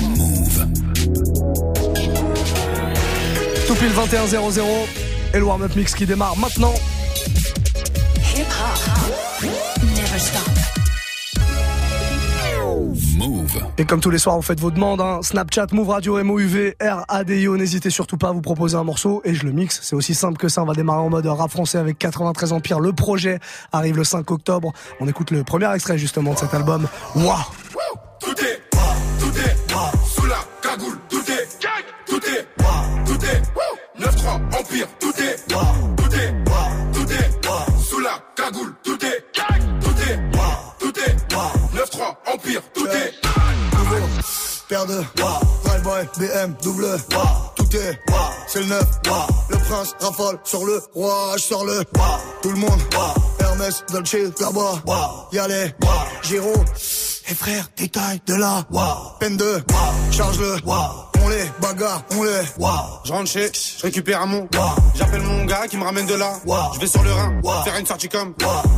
Move. Tout pile 21-0-0 et le warm-up mix qui démarre maintenant. Hip hop. Never stop. Move. Et comme tous les soirs, vous faites vos demandes. Hein. Snapchat, Move Radio, MOUV, RADIO. N'hésitez surtout pas à vous proposer un morceau et je le mixe. C'est aussi simple que ça. On va démarrer en mode rap français avec 93 Empire. Le projet arrive le 5 octobre. On écoute le premier extrait justement de cet album. Waouh tout est, tout est, tout est, sous la cagoule, tout est, tout est, tout est, 9-3, Empire, tout est. Paire de Drive Boy, BM, double Tout est C'est le neuf Le prince rafale sur le roi Je sors le Tout le monde Hermès, Dolce, Gabbana Y'a Giro Et frère, détail de là Peine de Charge-le On les bagarre, on les Je rentre chez, je récupère mon. J'appelle mon gars qui me ramène de là. Je vais sur le Rhin, faire une sortie comme.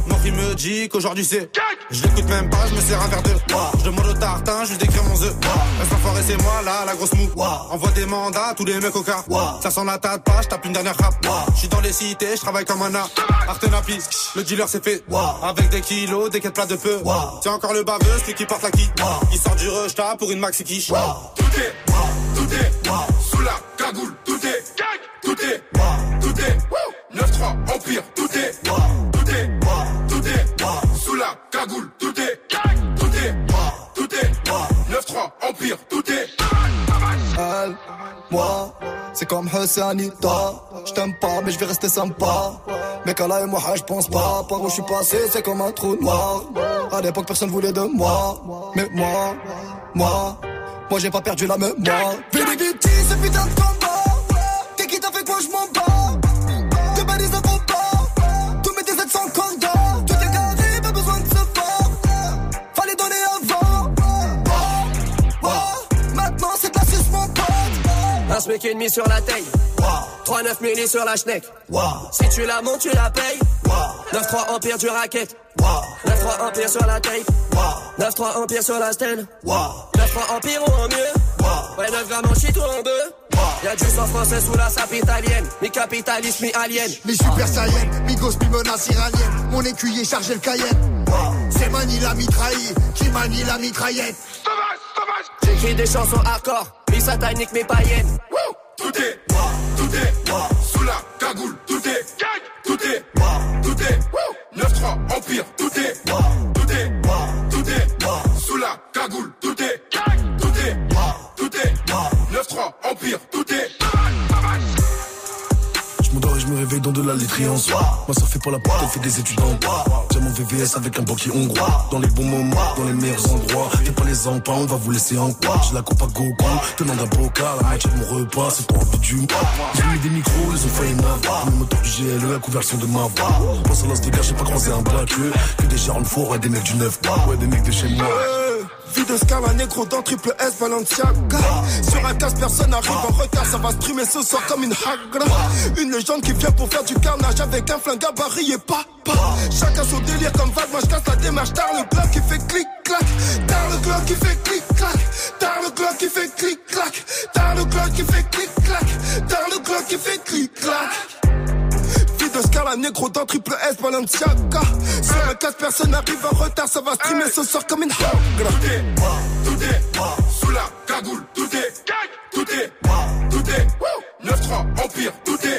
Non il me dit qu'aujourd'hui c'est Je l'écoute même pas, je me sers un verre de Je demande au tartin, je lui décris mon œuf Reste c'est moi là, la grosse mou Envoie des mandats, tous les mecs au car Ça sent la tête pas, je tape une dernière rap Je suis dans les cités, je travaille comme un art Artenapi, le dealer c'est fait. Avec des kilos, des quêtes plats de peu C'est encore le baveux, celui qui porte la qui Il sort du rush, pour une maxi quiche Est, tout est, sous la cagoule, tout est, tout est, tout est, 9-3, Empire, tout est, tout est, tout est, sous la cagoule, tout est, tout est, tout est, 9-3, Empire, tout est. Elle, moi, c'est comme Anita. Je t'aime pas, mais je vais rester sympa. Mais là et moi, je pense pas. Par où je suis passé, c'est comme un trou noir. À l'époque, personne voulait de moi. Mais moi, moi, moi, j'ai pas perdu la mémoire. Vérité, ce putain de combat? T'es qui t'as fait quoi, je m'en bats? Te balises un combat. Tous mes DZ sont cordons. Tout est carré, pas besoin de se voir. Fallait donner avant. Maintenant, c'est de la suce, mon pote. Un smic et demi sur la taille. 3-9 milli sur la schneck. Si tu la montes, tu la payes. 9-3 empire du racket. 9-3 empire sur la tape. 9-3 empire sur la stèle. 9-3 empire ou en mieux. Ouais, 9 grammes en shit ou en deux. Y'a du sang français sous la sape italienne. Mi capitaliste, mi alien. Les super saiyans, Migos, mi menace iranienne. Mon écuyer chargé le cayenne. C'est Mani la mitraille, qui manie la mitraillette? J'écris des chansons hardcore. Mi satanique, mi païenne. Tout est, tout est, sous la cagoule, tout est, tout est, tout est, 9-3, Empire, tout est, tout est, tout est, sous la cagoule, tout est, tout est, tout est, 9-3, Empire, tout est. me réveille dans de la laiterie en soi. Moi, ça fait pas la porte, fait des études en droit. J'ai mon VVS avec un banquier hongrois. Dans les bons moments, dans les meilleurs endroits. Fais pas les empans, on va vous laisser en quoi? J'ai la coupe à gogo, tenant d'un bocal. La moitié de mon repas, c'est pour envie du ont mis des micros, ils ont failli m'avoir. Le moteur du GLE, la couverture de ma voix. Pense à l'as des gars, j'ai pas croisé un black. Que des Charles Four et des mecs du 9 Ouais, des mecs de chez moi. Vie de Scala négro dans triple S Balenciaga. Sur un casse personne arrive en retard Ça va streamer ce soir comme une hagra. Une légende qui vient pour faire du carnage Avec un flingue gabarit et pas pas Chacun son délire comme vague Moi je casse la démarche. Tard le bloc qui fait clic clac Tard le glock qui fait clic clac Tard le glock qui fait clic clac Tard le glock qui fait clic clac Tard le glock qui fait clic négro dans triple S Balenciaga. Sur un casse personne arrive en retard Ça va streamer ce soir comme une hagra Tout est, tout est, sous la cagoule, tout est, tout est, tout est, 9-3, Empire, tout est,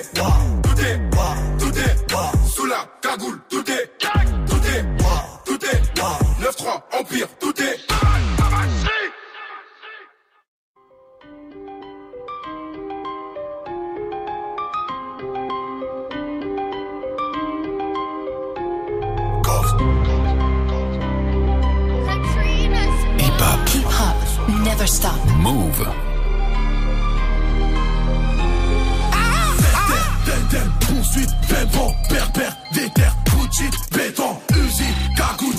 Never stop. Move. Poursuite, déter, Gucci, béton, usine, cagoule,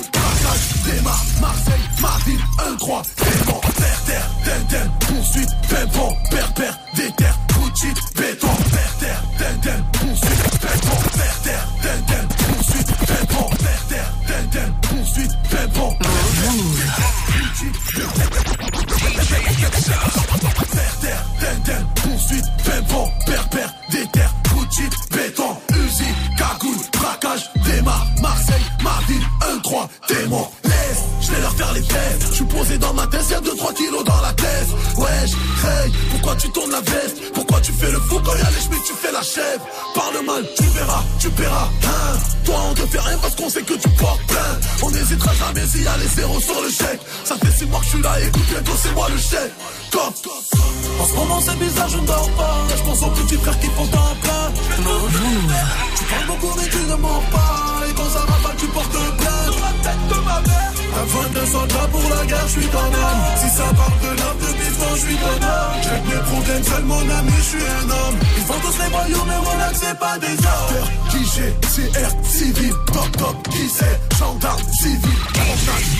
démarre, Marseille, Martine, 1-3, démon, terre, terre, poursuite, pourquoi tu tournes la veste, pourquoi tu fais le fou quand y'a les chemins, tu fais la chèvre, parle mal, tu verras, tu paieras, hein, toi on te fait rien parce qu'on sait que tu portes plein, on n'hésitera jamais s'il y a les zéros sur le chèque, ça fait 6 mois que je suis là, écoute bientôt c'est moi le chèque. En ce moment c'est bizarre, je ne dors pas. Je pense aux petits frères qui font en plein. Tu parles beaucoup mais tu ne mens pas. Et quand ça rafale, tu portes plainte. Sur la tête de ma mère. Un 22 soldats pour la guerre, je suis ton homme. Si ça parle de l'homme de bifton, je suis mes problèmes, seul mon ami, je suis un homme. Ils font tous les voyous, mais mon ex, c'est pas des hommes. Qui j'ai, CR, civil, top top, qui c'est, gendarme, civil,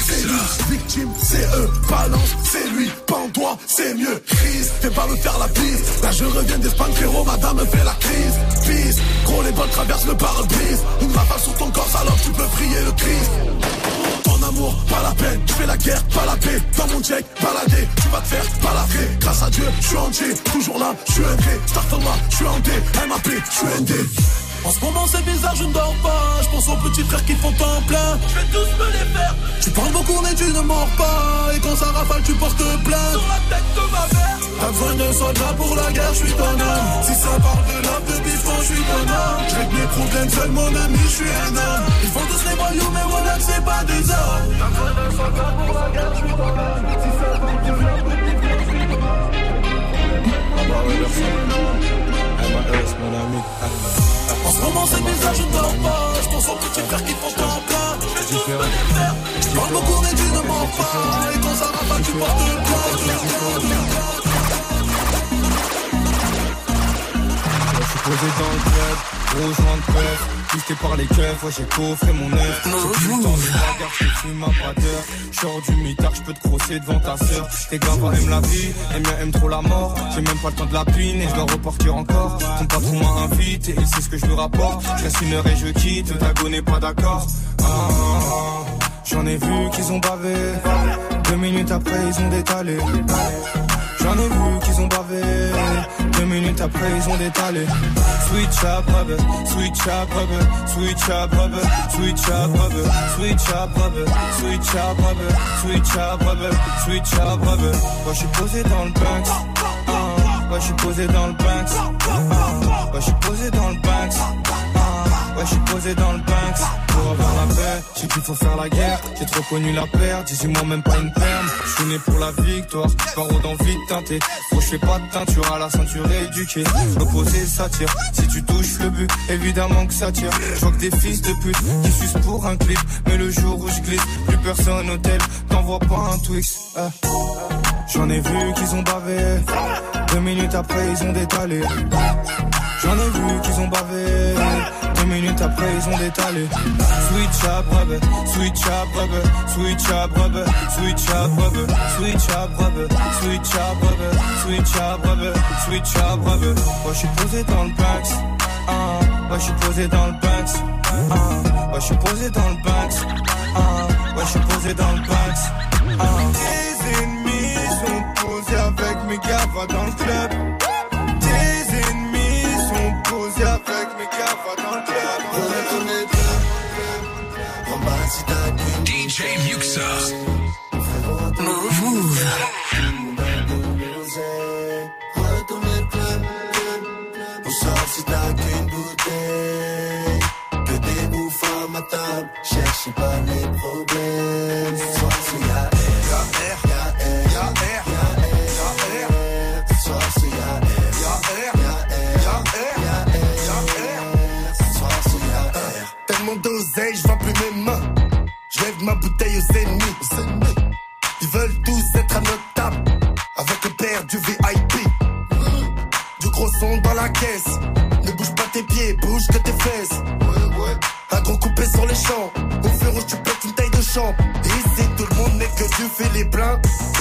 c'est lui, victime, c'est eux, balance, c'est lui, pends-toi, c'est mieux, crise, fais pas me faire la bise, là je reviens d'Espagne, frérot, madame me fait la crise, pisse, gros les balles traversent le pare-brise, une rafale sur ton corps, salope, tu peux prier le Christ. Pas la peine, je fais la guerre, pas la paix, dans mon check, baladé, tu vas te faire balafrer, grâce à Dieu, je suis entier, toujours là, je suis un vrai, Startoma, je suis en D, MAP, je suis ND. En ce moment c'est bizarre, je ne dors pas. Je pense aux petits frères qui font en plein. Je vais tous me les faire. Tu parles beaucoup mais tu ne mords pas. Et quand ça rafale, tu portes plainte. Sur la tête de ma mère. T'as besoin d'un soldat pour la guerre, je suis ton homme. Si ça parle de l'homme de bifon, je suis ton homme. Je mes problèmes, seul mon ami, je suis un homme. Ils font tous les voyous, mais mon âme, c'est pas des hommes. T'as besoin d'un soldat pour la guerre, je suis ton homme. Si ça parle de l'homme de bifon, je suis ton homme. En ce moment c'est bizarre, je ne dors pas Je pense aux petits frères qui font en plein Je tous me les faire Tu parles beaucoup mais tu ne mens pas. Et quand ça va pas tu portes plainte. Je posé dans le club, joint de preuve Pisté par les keufs, ouais j'ai coffré mon œuf. J'ai plus le temps de bagarre, je fume ma bradeur Je sors du mitard, je peux te crosser devant ta sœur. Tes gars aiment la vie, et bien aiment trop la mort. J'ai même pas le temps de la pine et je dois repartir encore. Ton patron m'a invité, il sait ce que je lui rapporte. Je reste une heure et je quitte, Dago n'est pas d'accord. Ah, ah, ah. J'en ai vu qu'ils ont bavé. Deux minutes après ils ont détalé J'en ai vu qu'ils ont bavé Deux minutes après ils ont détalé Switch up brother, switch up brother, switch up brother, switch up brother, switch up brother, switch up brother, switch up brother, switch up brother. Moi je suis posé dans le Banks, ah, ouais je suis posé dans le Banks, ah, ouais je suis posé dans le Banks. Je suis posé dans le Banks pour avoir la paix. J'ai qu'il faut faire la guerre, j'ai trop connu la perte. 18 mois, même pas une perme. Je suis né pour la victoire, paro dans vite teinté. Faut je fais pas de teinture à la ceinture éduquée. Reposer, ça tire. Si tu touches le but, évidemment que ça tire. Je des fils de pute qui sucent pour un clip. Mais le jour où je glisse, plus personne au tel. T'envoies pas un Twix. eh. J'en ai vu qu'ils ont bavé. Deux minutes après, ils ont détalé. J'en ai vu qu'ils ont bavé. Deux minutes après, ils ont détalé. Switch up, rubber, switch up, rubber, switch up, rubber, switch up, rubber, switch up, rubber, switch up, rubber, switch up, rubber, switch up, rubber. Moi, je suis posé dans le Banks. Ah, moi, je suis posé dans le Banks. Ah, moi, je suis posé dans le Banks. Ah, moi, je suis posé dans le Banks. Ah, les ennemis sont posés avec mes gars, va dans le club. Bouffes à ma table Cherchez pas les problèmes Ce soir c'est y'a R Y'a R Y'a R y'a R Tellement d'oseille, je vois plus mes mains Je lève ma bouteille aux ennemis Ils veulent tous être à notre table Avec le père du VIP du gros son dans la caisse. Ne bouge pas tes pieds, bouge que tes fesses. Les champs. Au feu rouge, tu pètes une taille de champ. Ici, tout le monde n'est que du pleins.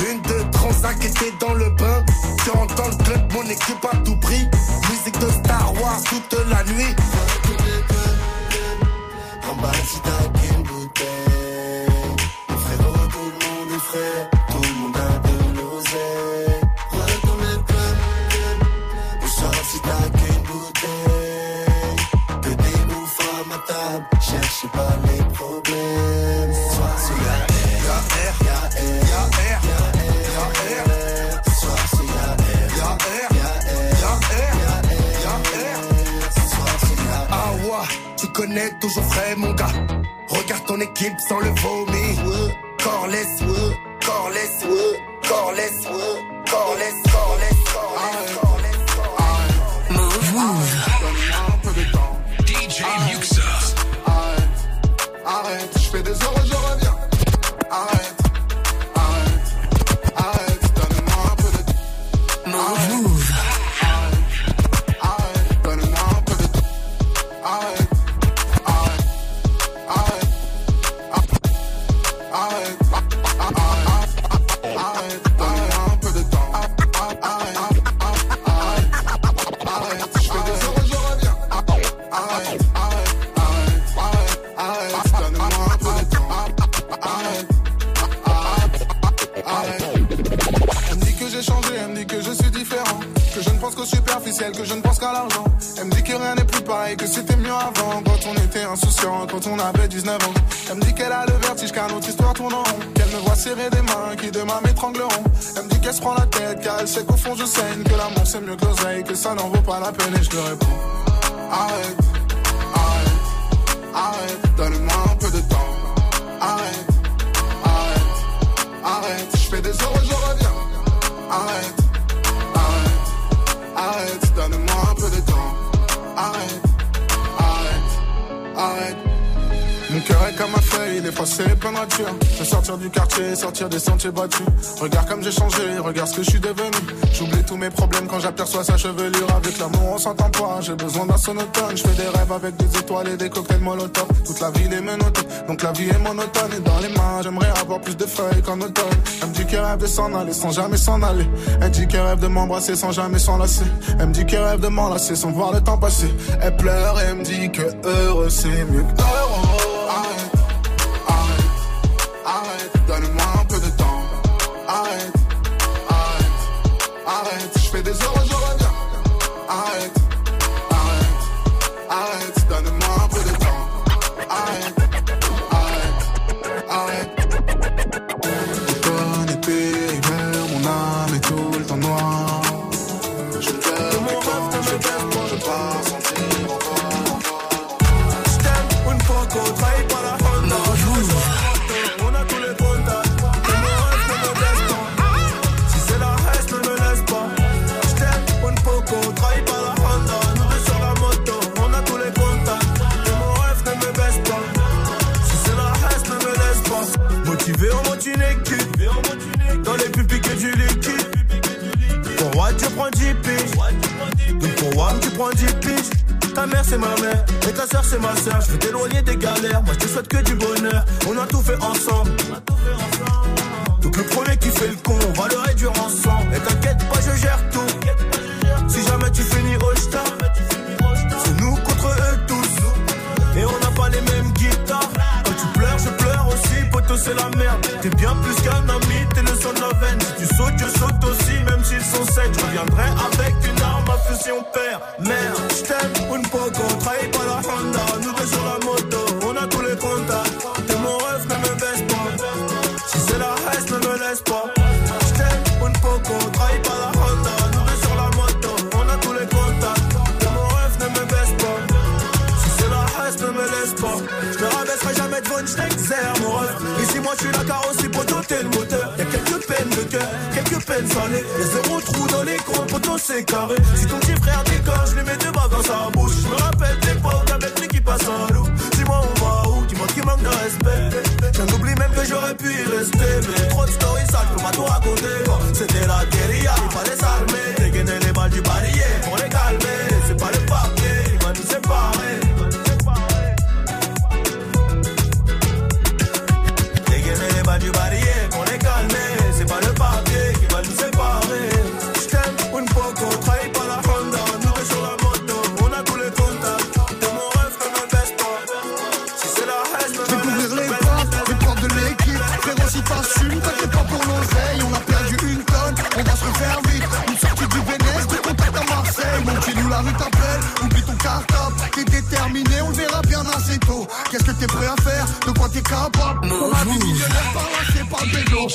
Une de Transac était dans le bain. Tu rentres dans le club, mon équipe à tout prix. Musique de Star Wars toute la nuit. Connais, toujours frais, mon gars. Regarde ton équipe sans le vomi. Corless, corless, corless, corless, corless, corless. Que je ne pense qu'au superficiel, que je ne pense qu'à l'argent. Elle me dit que rien n'est plus pareil, que c'était mieux avant. Quand on était insouciant, quand on avait 19 ans. Elle me dit qu'elle a le vertige, car notre histoire tourne en rond. Qu'elle me voit serrer des mains, qui demain m'étrangleront. Elle me dit qu'elle se prend la tête, car elle sait qu'au fond je saigne. Que l'amour c'est mieux que l'oseille, que ça n'en vaut pas la peine. Et je lui réponds Arrête, arrête, arrête, donne-moi un peu de temps. Arrête, arrête, arrête, je fais des heures, je reviens. Arrête, arrête, donne-moi un peu de temps. Arrête, arrête, arrête. Mon cœur est comme un feuille, il est passé plein nature. Je veux sortir du quartier, sortir des sentiers battus. Regarde comme j'ai changé, regarde ce que je suis devenu. J'oublie tous mes problèmes quand j'aperçois sa chevelure. Avec l'amour, on s'entend pas. J'ai besoin d'un sonotone. Je fais des rêves avec des étoiles et des cocktails molotov. Toute la ville est menottée, donc la vie est monotone. Et dans les mains, j'aimerais avoir plus de feuilles qu'en automne. Elle me dit qu'elle rêve de s'en aller sans jamais s'en aller. Elle dit qu'elle rêve de m'embrasser sans jamais s'enlacer. Elle me dit qu'elle rêve de m'enlacer sans voir le temps passer. Elle pleure et me dit que heureux c'est mieux que heureux. Arrête, arrête, arrête, donne-moi un peu de temps. Arrête, arrête, arrête, je fais des heures, je reviens. Arrête, prends 10 piges. Donc pour moi, tu prends 10 piges. Ta mère c'est ma mère et ta soeur c'est ma soeur. Je veux t'éloigner des galères, moi je te souhaite que du bonheur. On a tout fait ensemble. Donc le premier qui fait le con, on va le réduire ensemble. Et t'inquiète pas, je gère tout. Si jamais tu finis au star, c'est nous contre eux tous. Et on n'a pas les mêmes guitares. Quand tu pleures, je pleure aussi, poteau c'est la merde. T'es bien plus qu'un ami, reviendrai avec une arme à feu si on perd. Merde, je t'aime, une poco, trahis pas la Honda. Nous deux sur la moto, on a tous les contacts. T'es mon rêve, ne me baisse pas. Si c'est la haine, ne me laisse pas. Je t'aime, une poco, trahis pas la Honda. Nous deux sur la moto, on a tous les contacts. T'es mon rêve, ne me baisse pas. Si c'est la haine, ne me laisse pas. Je me rabaisserai jamais devant une Schnexer, mon rêve. Ici, moi, je suis la carrosserie pour doter le moteur. Quelques peines salées. Les zéro trous dans les coins, poteau c'est carré. Si ton petit frère déconne, je lui mets deux balles dans sa bouche. Je me rappelle l'époque avec lui qui passe un loup. Dis-moi, on va où? Dis-moi qui manque de respect. J'en oublie même que j'aurais pu y rester. Mais trop de stories peux pas tout raconter. C'était la guérilla, il fallait s'armer. Dégainer les balles du barillet pour les calmer. Se refaire vite. Une sortie du Vénès, de contact à Marseille. Mon chez nous, la rue t'appelle. Oublie ton cartable, t'es déterminé, on le verra bien assez tôt. Qu'est-ce que t'es prêt à faire? De quoi t'es capable? On a des millionnaires par là, c'est pas le bédo.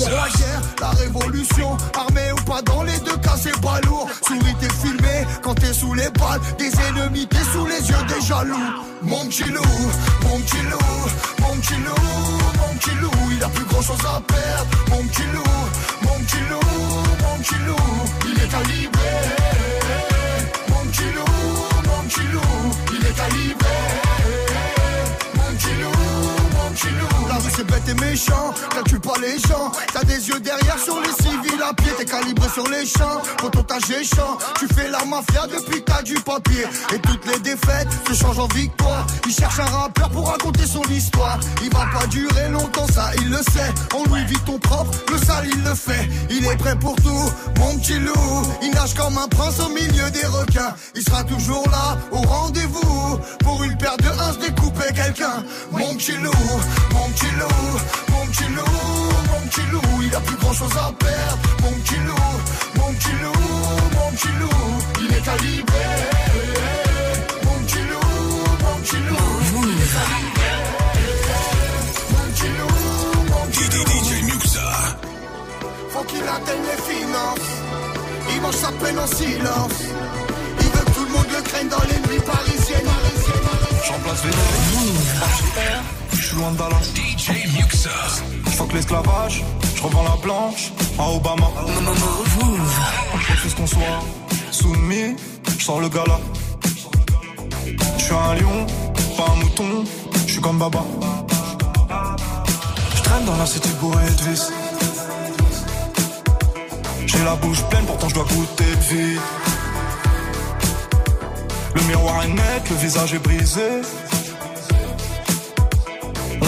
La guerre, la révolution, armée ou pas dans les deux cas c'est pas lourd. Souris t'es filmé quand t'es sous les balles des ennemis, t'es sous les yeux des jaloux. Mon petit loup, mon petit loup, mon petit loup, mon petit loup, il a plus grand chose à perdre. Mon petit loup, mon petit mon petit loup, il est calibré. Mon petit loup, mon petit loup, il est calibré. Mon petit loup, La rue c'est bête et méchant, calcule pas les gens. T'as des yeux derrière sur les civils à pied, t'es calibré sur les champs. Quand on géchant, tu fais la mafia depuis t'as du papier. Et toutes les défaites se changent en victoire. Il cherche un rappeur pour raconter son histoire. Il va pas durer longtemps, ça il le sait. On lui vit ton propre, le sale il le fait. Il est prêt pour tout, mon petit loup. Il nage comme un prince au milieu des requins. Il sera toujours là, au rendez-vous. Pour une paire de uns, découper quelqu'un. Mon petit loup, mon petit loup, mon petit loup, mon petit loup. Il a plus grand chose à perdre. Mon petit loup, mon petit loup, mon petit loup. Il est calibré. Mon petit loup, mon petit loup. Il est calibré. Mon petit loup, mon petit loup. DJ Muxa. Faut qu'il atteigne les finances. Il mange sa peine en silence. Il veut que tout le monde le craigne dans les nuits parisiennes. J'emplace VDR, je suis loin de Dallas. DJ Muxa. Fuck l'esclavage, je revends la blanche à Obama. Je refuse qu'on soit soumis, je sors le gala. Je suis un lion, pas un mouton, je suis comme Baba. Je traîne dans la cité bourrée de vis. J'ai la bouche pleine, pourtant je dois goûter de vie. Le miroir est net, le visage est brisé.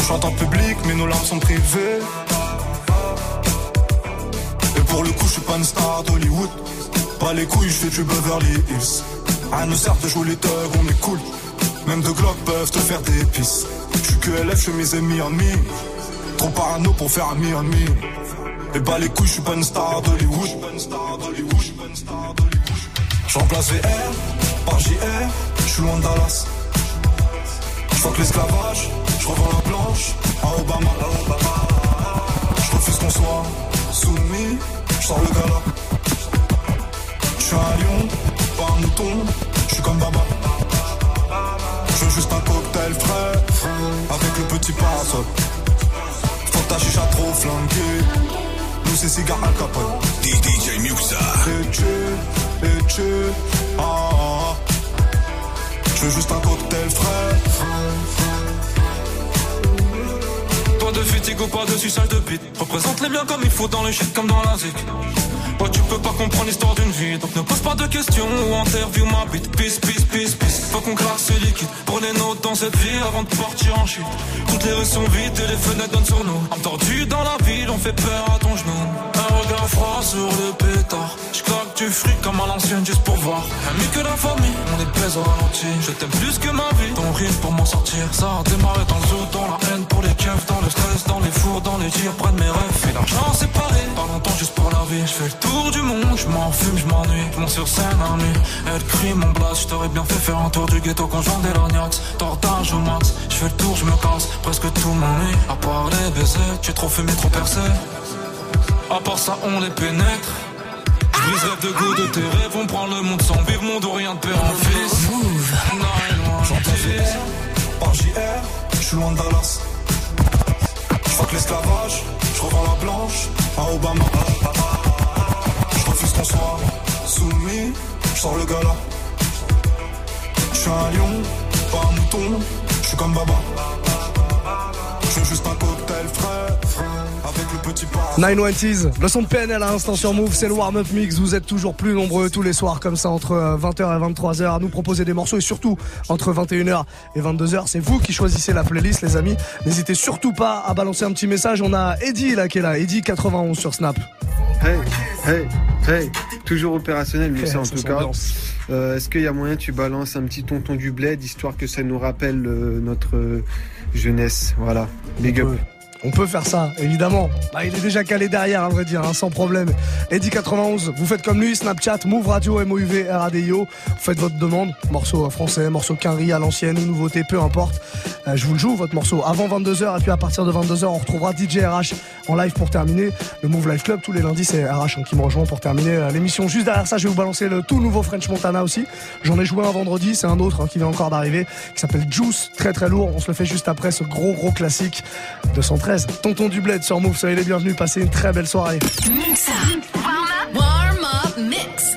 Chante en public, mais nos larmes sont privées. Et pour le coup, je suis pas une star d'Hollywood. Pas les couilles, je fais du Beverly Hills. À nous sert de jouer les thugs, on est cool. Même deux glocks peuvent te faire des pisses. Je suis que LF, je mes amis en mi. Trop parano pour faire ami en mi. Et bah les couilles, je suis pas une star d'Hollywood. J'emplace VR par JR, je suis loin de Dallas. J'fuck l'esclavage, je revends la blanche à Obama. Je refuse qu'on soit soumis, je sors le gala. Je suis un lion, pas un mouton, je suis comme Baba. Je veux juste un cocktail frais, avec le petit parasol. Faut que ta chicha trop flanquée, nous c'est cigare Al Capone. DJ Muxa. Et tu, et tu, ah, ah, ah. Je veux juste un cocktail frais. De fatigue ou pas de sucage de bite. Représente les biens comme il faut dans les shit comme dans la zik. Ouais, tu peux pas comprendre l'histoire d'une vie. Donc ne pose pas de questions ou interview ma bite. Peace, peace, peace, peace. Faut qu'on claque ce liquide. Prenez notes dans cette vie avant de partir en chute. Toutes les rues sont vides et les fenêtres donnent sur nous. Entendu dans la ville, on fait peur à ton genou. Un regard froid sur le pétard. Je claque du fric comme à l'ancienne juste pour voir. Ami que la famille, on est pèse au ralenti. Je t'aime plus que ma vie. Ton rire pour m'en sortir. Ça a démarré dans le zoo, dans la haine pour les keufs, dans le stress, dans les fours, dans les tirs, près de mes rêves. Et l'argent séparé. Pas longtemps juste pour la vie. Je fais le tour du monde, je m'en fume, je m'ennuie. Je monte sur scène à nuit. Elle crie mon blast. Je t'aurais bien fait faire un tour du ghetto quand j'en des lorgnax. Tortage au max. Je fais le tour, je me casse. Presque tout m'ennuie. À part les baisers, tu es trop fumé, trop percé. À part ça, on les pénètre. Je brise rêve de goût de tes rêves. On prend le monde sans vivre, monde ou rien de père en fils. J'entends VR, par JR, je suis loin de Dallas. L'esclavage, je revends la blanche à Obama. Je refuse qu'on soit soumis, je sors le gala. Je suis un lion, pas un mouton, je suis comme Baba. Je juste 990s, le son de PNL à l'instant sur Move, c'est le warm-up mix. Vous êtes toujours plus nombreux tous les soirs comme ça entre euh, 20h et 23h à nous proposer des morceaux et surtout entre 21h et 22h. C'est vous qui choisissez la playlist, les amis. N'hésitez surtout pas à balancer un petit message. On a Eddy là qui est là, Eddy 91 sur Snap. Hey, hey, hey, toujours opérationnel, mais ça en tout cas. Est-ce qu'il y a moyen tu balances un petit tonton du bled histoire que ça nous rappelle euh, notre euh, jeunesse? Voilà, big up. On peut faire ça, évidemment. Bah, il est déjà calé derrière, à vrai dire, hein, sans problème. Eddie 91, vous faites comme lui, Snapchat, Move Radio, MOUV, RADIO. Vous faites votre demande, morceau français, morceau quinri à l'ancienne, ou nouveauté, peu importe. Euh, je vous le joue, votre morceau, avant 22h, et puis à partir de 22h, on retrouvera DJ RH en live pour terminer. Le Move Live Club, tous les lundis, c'est RH qui me rejoint pour terminer euh, l'émission. Juste derrière ça, je vais vous balancer le tout nouveau French Montana aussi. J'en ai joué un vendredi, c'est un autre hein, qui vient encore d'arriver, qui s'appelle Juice, très très lourd. On se le fait juste après ce gros gros classique 213. Tonton du bled sur Move, soyez les bienvenus, passez une très belle soirée. Muxa. Warm up. Warm up mix.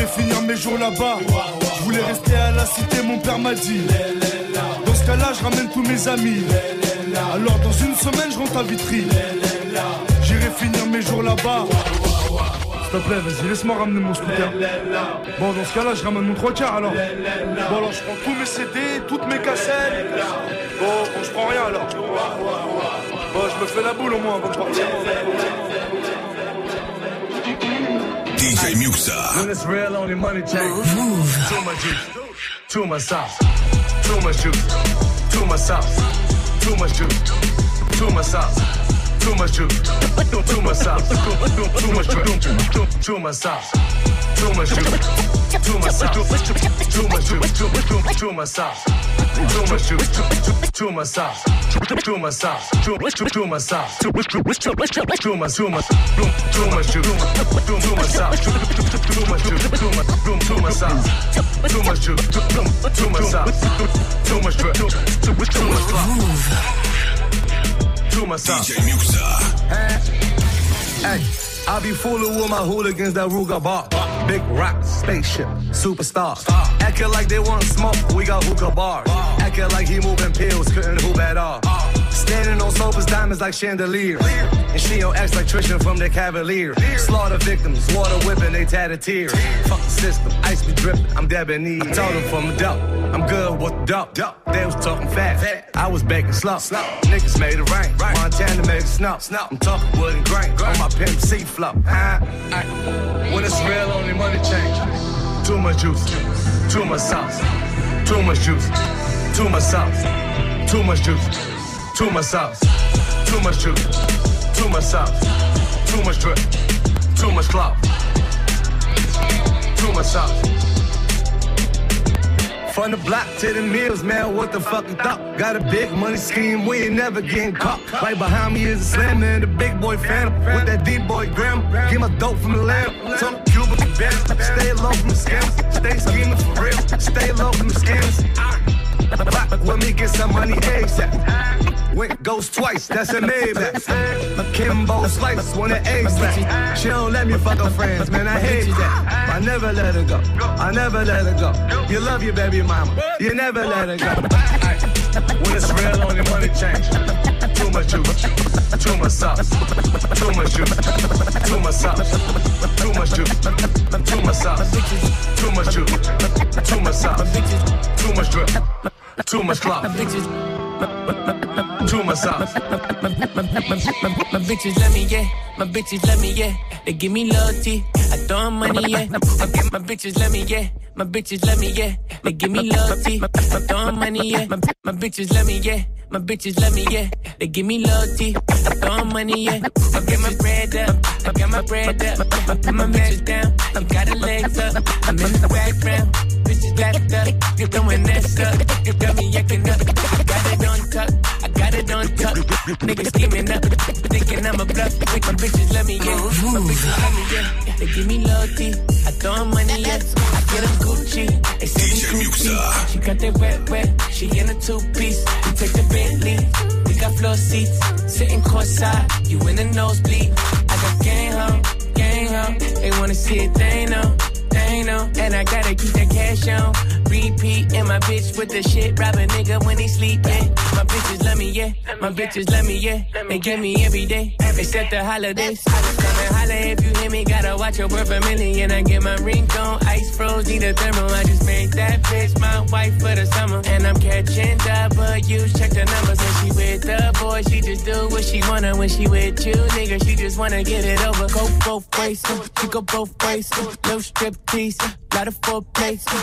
J'irai finir mes jours là-bas. Je voulais rester à la cité, mon père m'a dit. Dans ce cas-là, je ramène tous mes amis. Alors dans une semaine, je rentre à Vitry. J'irai finir mes jours là-bas. S'il te plaît, vas-y, laisse-moi ramener mon scooter. Bon, dans ce cas-là, je ramène mon trois quarts alors. Bon, alors je prends tous mes CD, toutes mes cassettes. Bon, bon je prends rien alors. Bon, je me fais la boule au moins avant de partir. DJ Muxa. When it's real, only money change. Too much juice, too much sauce, too much juice, too much sauce, too much juice, too much sauce, too much juice, too much sauce, too much juice, too much sauce, too much juice, too much sauce, too much juice, too much sauce, to my shoes, to, to, to my socks, to, to my socks, to, to, to my socks, to, to, to, to, to my, to my, to, to my shoes, to, to my socks, to, to, to, to my shoes, to my, to, to my socks, to my shoes, to, to, to my socks, to my shoes, to, to, to my socks, to my socks. DJ Musa. Hey. Hey. I be fooling with my hooligans that Ruga bar. Big rock, spaceship, superstar. Acting like they want smoke, we got hookah bars. Acting like he moving pills, couldn't hoop at all. Standing on sofas, diamonds like chandeliers. And she on Trisha from the Cavalier. Slaughter victims, water whipping, they tatted tears. Fuck the system, ice be dripping, I'm debonair. I told them from the dope, I'm good with the dope. They was talking fast, I was baking slow. Niggas made it rain, Montana made it snow. I'm talking wood and grain on my pimp C flow. Uh, when it's real, only money change. Too much juice, too much sauce, too much juice, too much sauce, too much juice, too much sauce, too much juice, too much sauce, too much drip, too much clout, too much sauce. From the block to the mills, man, what the fuck you thought? Got a big money scheme, we ain't never getting caught. Right behind me is a slammer and the big boy phantom. With that D-boy gram, get my dope from the lamb. Some Cuban best, stay low from the scams. Stay scheming for real, stay low from the scams. Rock with me, get some money ASAP. Went goes twice, that's a Maybach. Kimbo Slice, wanna A She don't let me fuck her friends, man, I hate that. I never let her go, I never let her go. You love your baby mama, you never let her go. When it's real, only money change. Too much juice, too much sauce, too much juice, too much sauce, too much juice, too much sauce, too much juice, too much sauce, too much drip, too much clout, too much sauce. My bitches let me, yeah. My bitches let me, yeah. They give me loyalty. I throw money, yeah. My bitches let me, yeah. My bitches let me, yeah. They give me loyalty. I throw money, yeah. My, my bitches let me, yeah. My bitches love me, yeah. They give me loyalty. I throw money, yeah. I get my bread up. I got my bread up. I put my bitches down. I got her legs up. I'm in the background. Bitches backed up. You're throwing that up. You got me acting up. I got it on tuck. Got it on tuck. Niggas scheming up. Thinking I'm a bluff. Make my bitches let me, yeah. My bitches let me, yeah. They give me loyalty. I throwing money, yeah. I get a Gucci, they say we Gucci. She got that wet, wet, she in a two-piece. We take the Bentley, we got floor seats. Sitting courtside, you in the nosebleed. I got gang home, gang home. They wanna see it, they know they know. And I gotta keep that cash on. Repeat, and my bitch with the shit. Rob a nigga when he sleep, yeah. My bitches love me, yeah. My bitches love me, yeah. They give me every day, except the holidays. Come and holla if you hear me. Gotta watch your worth a million. I get my ring on, ice froze, need a thermal. I just made that bitch my wife for the summer. And I'm catching W's, check the numbers. And she with the boy, she just do what she wanna. When she with you, nigga, she just wanna get it over. Go both ways, she go both ways. No strip tease, lot of.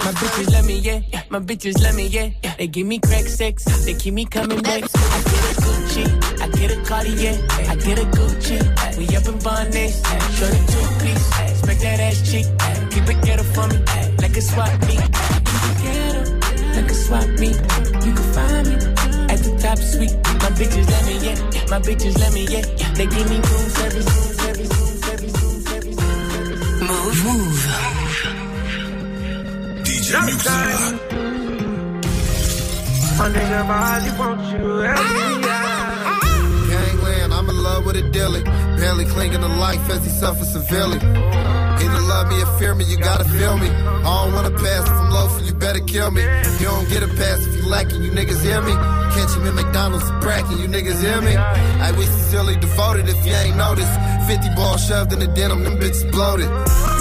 My bitches let me, yeah. My bitches let me, yeah. They give me crack sex, they keep me coming back. I get a Gucci, I get a Cartier, I get a Gucci. We up in Barnes, show the two piece, smack that ass cheek. Keep it ghetto for me, like a swap meet. Keep it ghetto, like a swap meet. You can find me at the top suite. My bitches let me, yeah. My bitches let me, yeah. They give me room service, room service, room service, room service. Move. Move. DJ Muxa. My nigga body want you every Gangland, I'm in love with a dilly. Barely clinging to life as he suffers severely. Either love me or fear me, you gotta feel me. I don't wanna pass if I'm low, so you better kill me. You don't get a pass if you lacking, you niggas hear me. Catch him in McDonald's bracking, you niggas hear me. I we sincerely devoted if you ain't noticed. 50 balls shoved in the denim, them bitches bloated.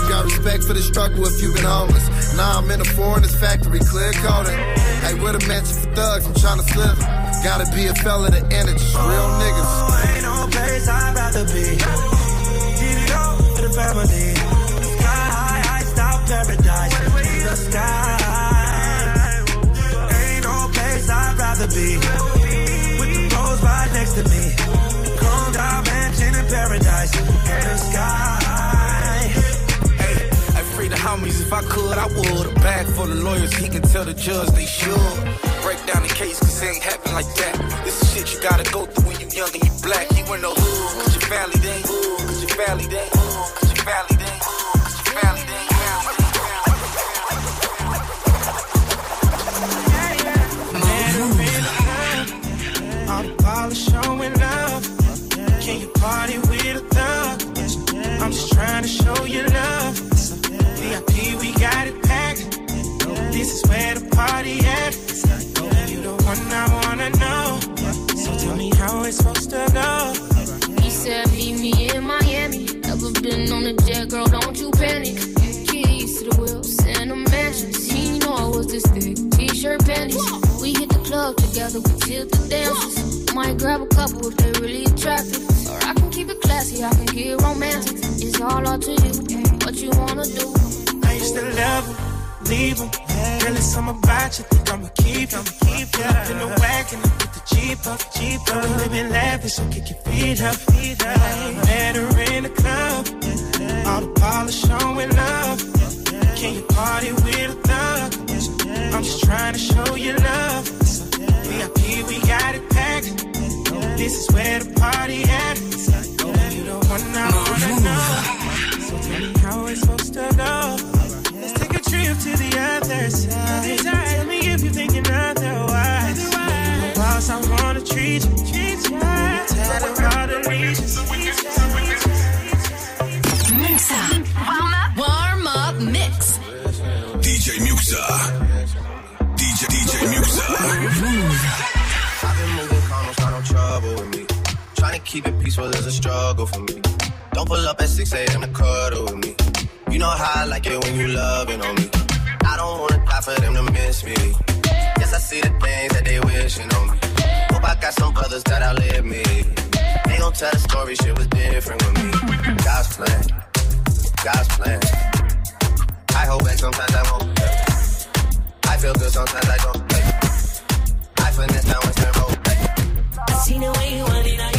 Got respect for the struggle if you been homeless. Now I'm in a foreigner's factory, clear coding. Hey, with a mansion for thugs, I'm trying to slither. Gotta be a fella to it, just real niggas. Oh, ain't no place I'd rather be. It all for the family. Sky high, iced out paradise. The sky. Ain't no place I'd rather be. With the rose right next to me. Cold out mansion in paradise. In the sky. Free the homies if I could, I would. A bag full of lawyers, he can tell the judge they should. Break down the case, cause it ain't happen like that. This is shit you gotta go through when you young and you black. You in the hood, cause your family they ain't hood, cause your family they ain't hood, cause your family they ain't hood, cause your family they ain't All the polish showing love. Can you party with a thug? I'm just trying to show you love. Got it packed. This is where the party at. You the one I wanna know. So tell me how it's supposed to go. He said, meet me in Miami. Never been on a jet, girl, don't you panic. Keys to the wheels and a mansions. He know I was this thick. T-shirt panties. We hit the club together, we tilt the dances. Might grab a couple if they really attractive. Or I can keep it classy, I can get romantic. It's all up to you, what you wanna do. Leave him. Girl, it's something about you, think I'ma keep him. Keep him up in the wagon, I put the Jeep up, Jeep up. Living lavish, so kick your feet up, feet up. Met in the club, all the polish showing love. Can you party with a thug? I'm just trying to show you love. VIP, we got it packed. This is where the party at. You I wanna know. So tell me how it's supposed to go. Let's take a trip to the other side. Tell me if you're thinking otherwise. Whilst I wanna treat you, treat you. Tell her all the leisures. Muxa. Warm up. Warm up mix. DJ Muxa. DJ DJ Muxa. I've been moving calm, don't no trouble with me. Trying to keep it peaceful is a struggle for me. Don't pull up at 6 a.m. to cuddle with me. You know how I like it when you loving on me. I don't wanna die for them to miss me. Yes, I see the things that they wishing on me. Hope I got some brothers that outlive me. They gon' tell the story, shit was different with me. God's plan, God's plan. I hold back sometimes I won't. I feel good sometimes I don't. I finesse down Western Road. I seen the way you want it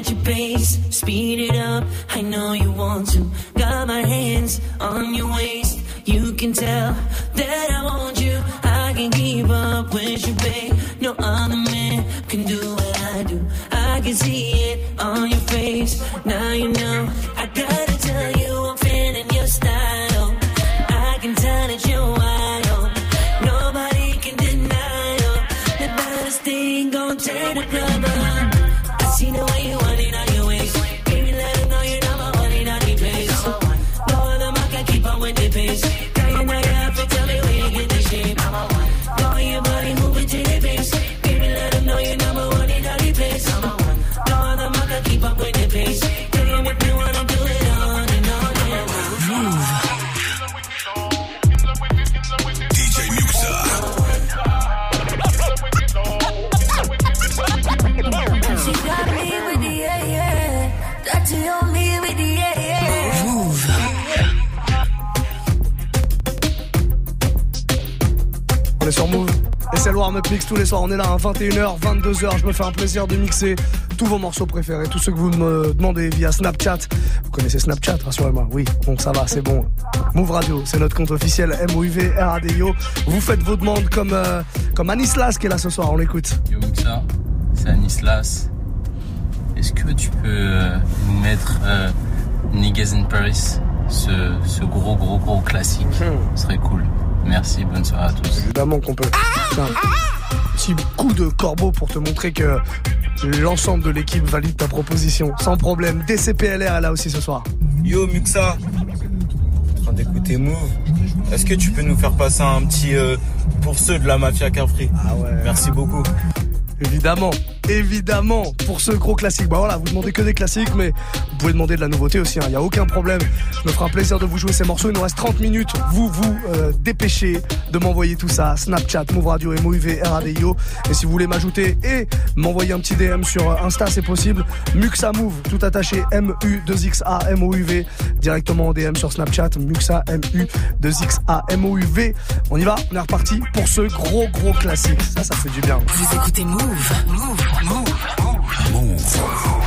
At your pace, speed it up, I know you want to. Got my hands on your waist. You can tell that I want you. I can keep up with you, babe. No other man can do what I do. I can see it on your face. Now you know. I gotta Le warm-up mix tous les soirs. On est là à 21h, 22h. Je me fais un plaisir de mixer tous vos morceaux préférés, tous ceux que vous me demandez via Snapchat. Vous connaissez Snapchat, rassurez-moi. Oui, donc ça va, c'est bon. Move Radio, c'est notre compte officiel MOUV RADIO. Vous faites vos demandes comme, euh, comme Anislas qui est là ce soir. On l'écoute. Yo Muxa, c'est Anislas. Est-ce que tu peux euh, nous mettre euh, Niggas in Paris, ce, ce gros gros gros classique? Ce serait cool. Merci, bonne soirée à tous. Évidemment qu'on peut. Tiens, petit coup de corbeau pour te montrer que l'ensemble de l'équipe valide ta proposition. Sans problème. DCPLR est là aussi ce soir. Yo Muxa, en train d'écouter Move. Est-ce que tu peux nous faire passer un petit euh, pour ceux de la mafia Carfree? Ah ouais. Merci beaucoup. Évidemment, évidemment, pour ce gros classique. Bah voilà, vous demandez que des classiques, mais vous pouvez demander de la nouveauté aussi, il n'y a aucun problème. Je me ferai un plaisir de vous jouer ces morceaux. Il nous reste 30 minutes. Vous vous euh, dépêchez de m'envoyer tout ça. Snapchat, Move Radio, MOUV, RADIO. Et si vous voulez m'ajouter et m'envoyer un petit DM sur euh, Insta, c'est possible. Muxa Move, tout attaché, M-U-2-X-A, M-O-U-V, directement en DM sur Snapchat. Muxa, M-U-2-X-A, M-O-U-V. On y va, on est reparti pour ce gros gros classique. Ça, ça fait du bien. Vous écoutez Move. Move. Move. Move. Turn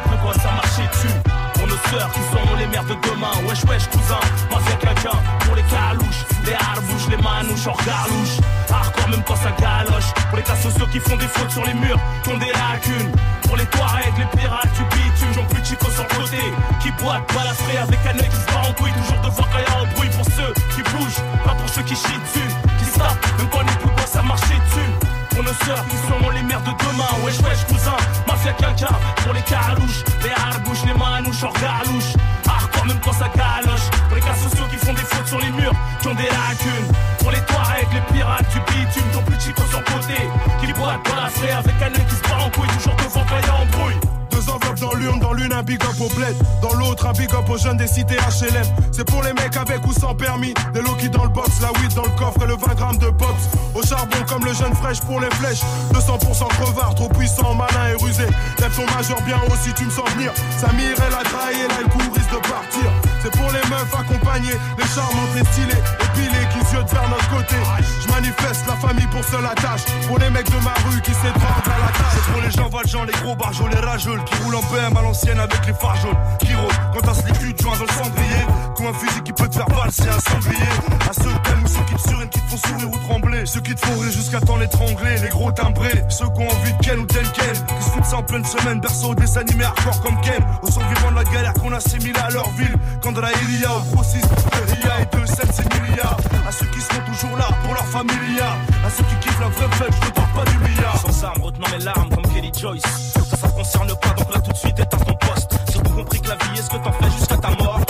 plus quoi ça marchait dessus. Pour nos sœurs qui seront les mères de demain. Wesh, wesh, cousin, mafia quelqu'un. Pour les calouches, les harbouches, les manouches, hors garlouche. Hardcore même quand ça galoche. Les cas sociaux qui font des fautes sur les murs, qui ont des lacunes. Pour les Touaregs, les pirates du bitume, j'en plus chico sur le côté. Qui boite, balafré avec un œil qui se bat en couille. Toujours devant quand y a un bruit pour ceux qui bougent, pas pour ceux qui chient dessus. Qui savent, même quand les quoi ça marchait dessus. Pour nos sœurs qui seront les mères de demain. Wesh, wesh, cousin, mafia quelqu'un. Pour les carouches, les harbouches, les manouches, hors galouche. Même quand ça galoche. Pour les cas sociaux qui font des fautes sur les murs, qui ont des lacunes. Pour les Touaregs, les pirates du bitume, ton plus chico sur côté. Qui boite, balafré avec un œil qui se bat en couille. Toujours devant quand y a embrouille. Deux dans l'urne, dans l'une un big up au bled, dans l'autre un big up aux jeunes des cités HLM. C'est pour les mecs avec ou sans permis, des low dans le box, la weed dans le coffre et le 20 grammes de pops. Au charbon comme le jeune fraîche pour les flèches, 200% crevard, trop puissant, malin et rusé. Lève ton majeur bien haut si tu me sens venir. Samir elle a trahi, là elle court, risque de partir. C'est pour les meufs accompagnées, les charmantes, les stylées, épilées qui se vers notre côté. Je manifeste la famille pour seule attache. Pour les mecs de ma rue qui s'étranglent à la tâche. C'est pour les gens valjean, les gros barjols, les rageuls qui roulent en BM à l'ancienne avec les phares jaunes. Qui rôdent quand t'as slip tu te joins dans le cendrier. Comme un fusil qui peut te faire valser un sanglier. À ceux t'aimes ou ceux qui te surinent, qui te font sourire ou trembler. Ceux qui te font rire jusqu'à temps l'étrangler. Les gros timbrés, ceux qui ont envie de Ken ou tel Ken. Qui se foutent en pleine semaine, berceau des animés hardcore comme Ken. Aux survivants de la galère qu'on assimile à leur ville. Quand de la Ilia au grossiste, de Ria et de Sen, c'est milliards. À ceux qui seront toujours là pour leur familia. À ceux qui kiffent la vraie fête, je ne parle pas du milliard. Sans armes, retenant mes larmes comme Kelly Joyce. Ça, ça te concerne pas, donc là tout de suite éteins ton poste. J'ai tout compris que la vie est ce que t'en fais jusqu'à ta mort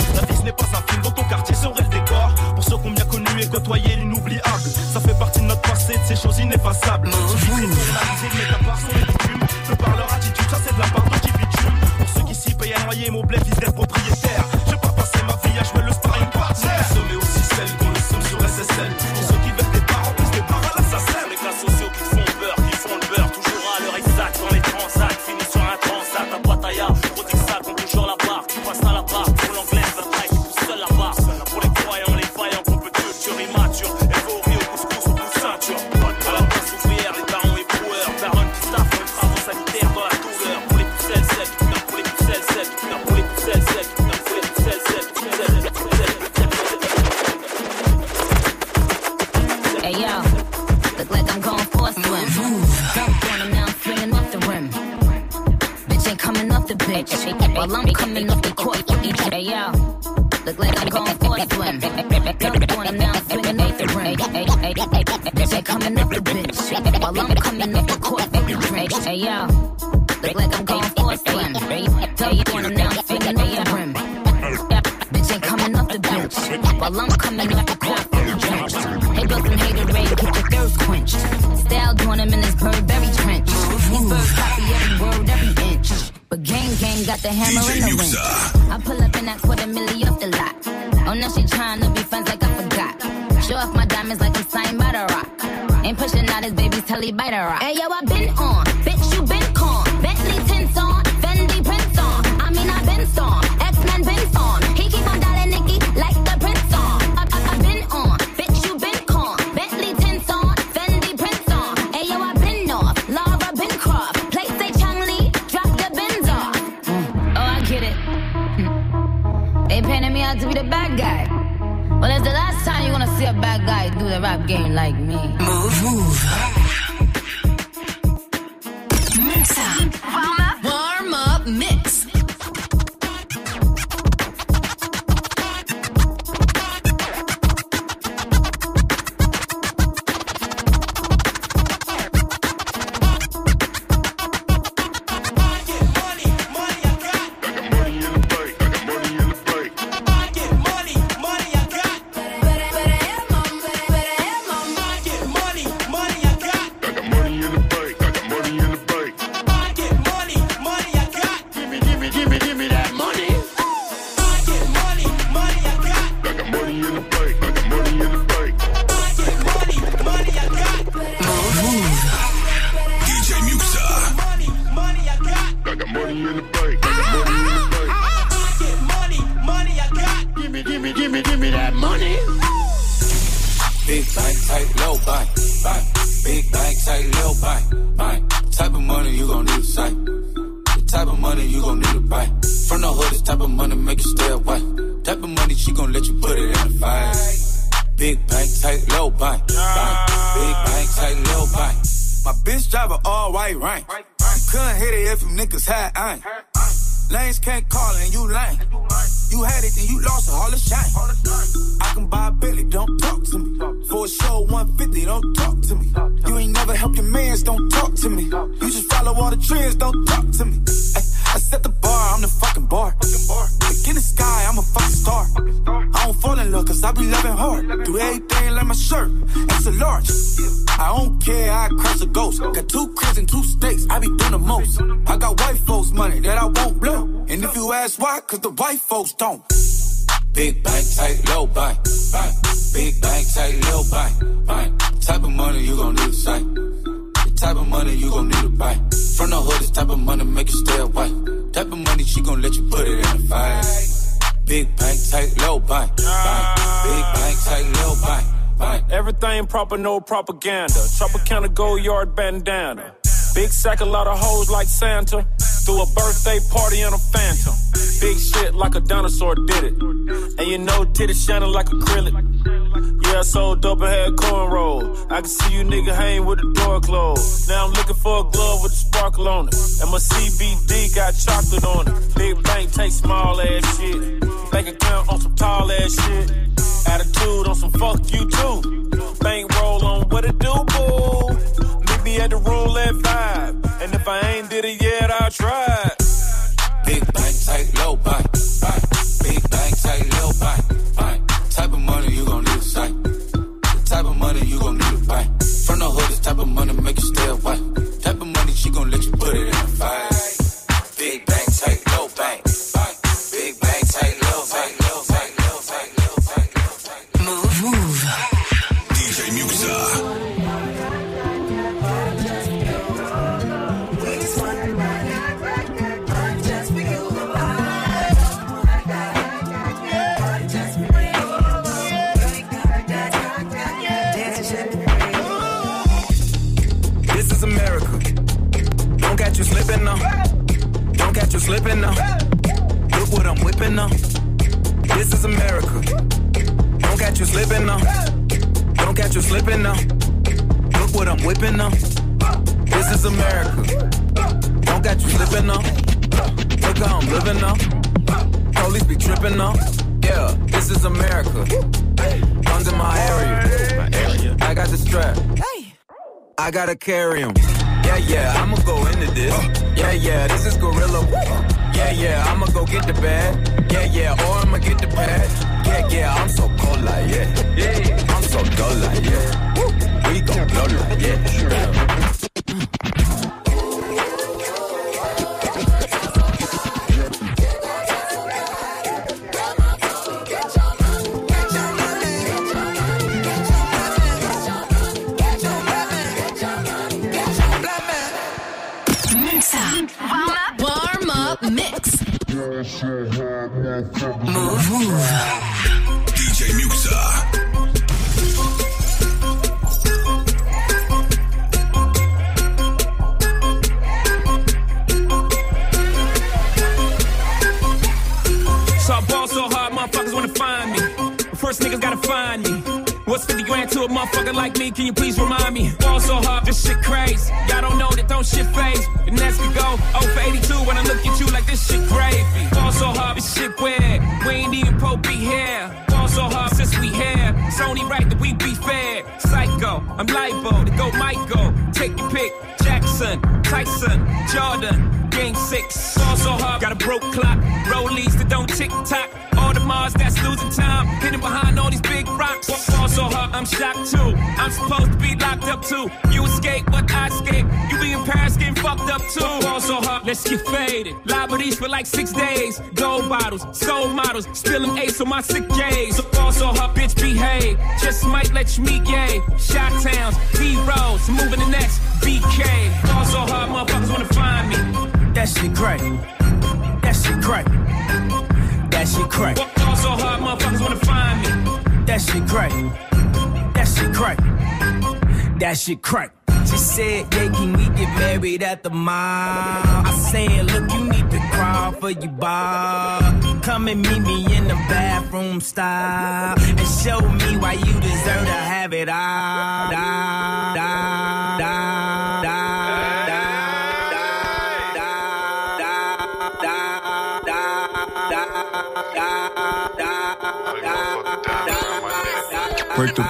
ce n'est pas un film, dans ton quartier serait le décor. Pour ceux qu'on bien connu et côtoyé l'inoubliable, ça fait partie de notre passé, de ces choses ineffaçables. Suffit mais ta part sont les coutumes. De par leur attitude, ça c'est de la part de qui bitume. Pour ceux qui s'y payent à noyer, mon blé vise d'être propriétaire. J'ai pas passé ma vie à jouer le sparring partner. Mais aussi celle qu'on le somme sur SSL. no propaganda. Tropicana go yard bandana. Big sack, a lot of hoes like Santa. Threw a birthday party in a phantom. Big shit like a dinosaur did it. And you know, titty shining like acrylic. Yeah, I sold dope and had cornrows. I can see you nigga hang with the door closed. Now I'm looking for a glove with a sparkle on it. And my CBD got chocolate on it. Big bank take small ass shit. Bank account on some tall ass shit. Attitude on some fuck you too. Bankroll on what it do, boo. Meet me at the roulette at five. And if I ain't did it yet, I tried. Big bank, take low bite. Big bank, take low bite. Type of money you gon' need to sight. The type of money you gon' need to buy. From the hood, this type of money make you stay white. You slipping now. Don't catch you slipping now. Look what I'm whipping now. This is America. Don't catch you slipping now. Look how I'm living now. Police be tripping now. Yeah, this is America. In my area. I got the strap. I gotta carry 'em. Yeah, yeah, I'ma go into this. Yeah, yeah, this is gorilla. Yeah, yeah, I'ma go get the bag. Yeah, yeah, or on my sick days. Ball so hard, bitch, behave. Just might let you meet gay. Shot towns, B roads, moving the next BK. Ball so hard, motherfuckers wanna find me. That shit crack. That shit crack. That shit crack. Ball so hard, motherfuckers wanna find me. That shit crack. That shit crack. That shit crack. She said, yeah, can we get married at the mall? I said, look, you need to crawl for your bar. Come and meet me in the bathroom style. And show me why you deserve to have it all. Da, da, da, da. Break the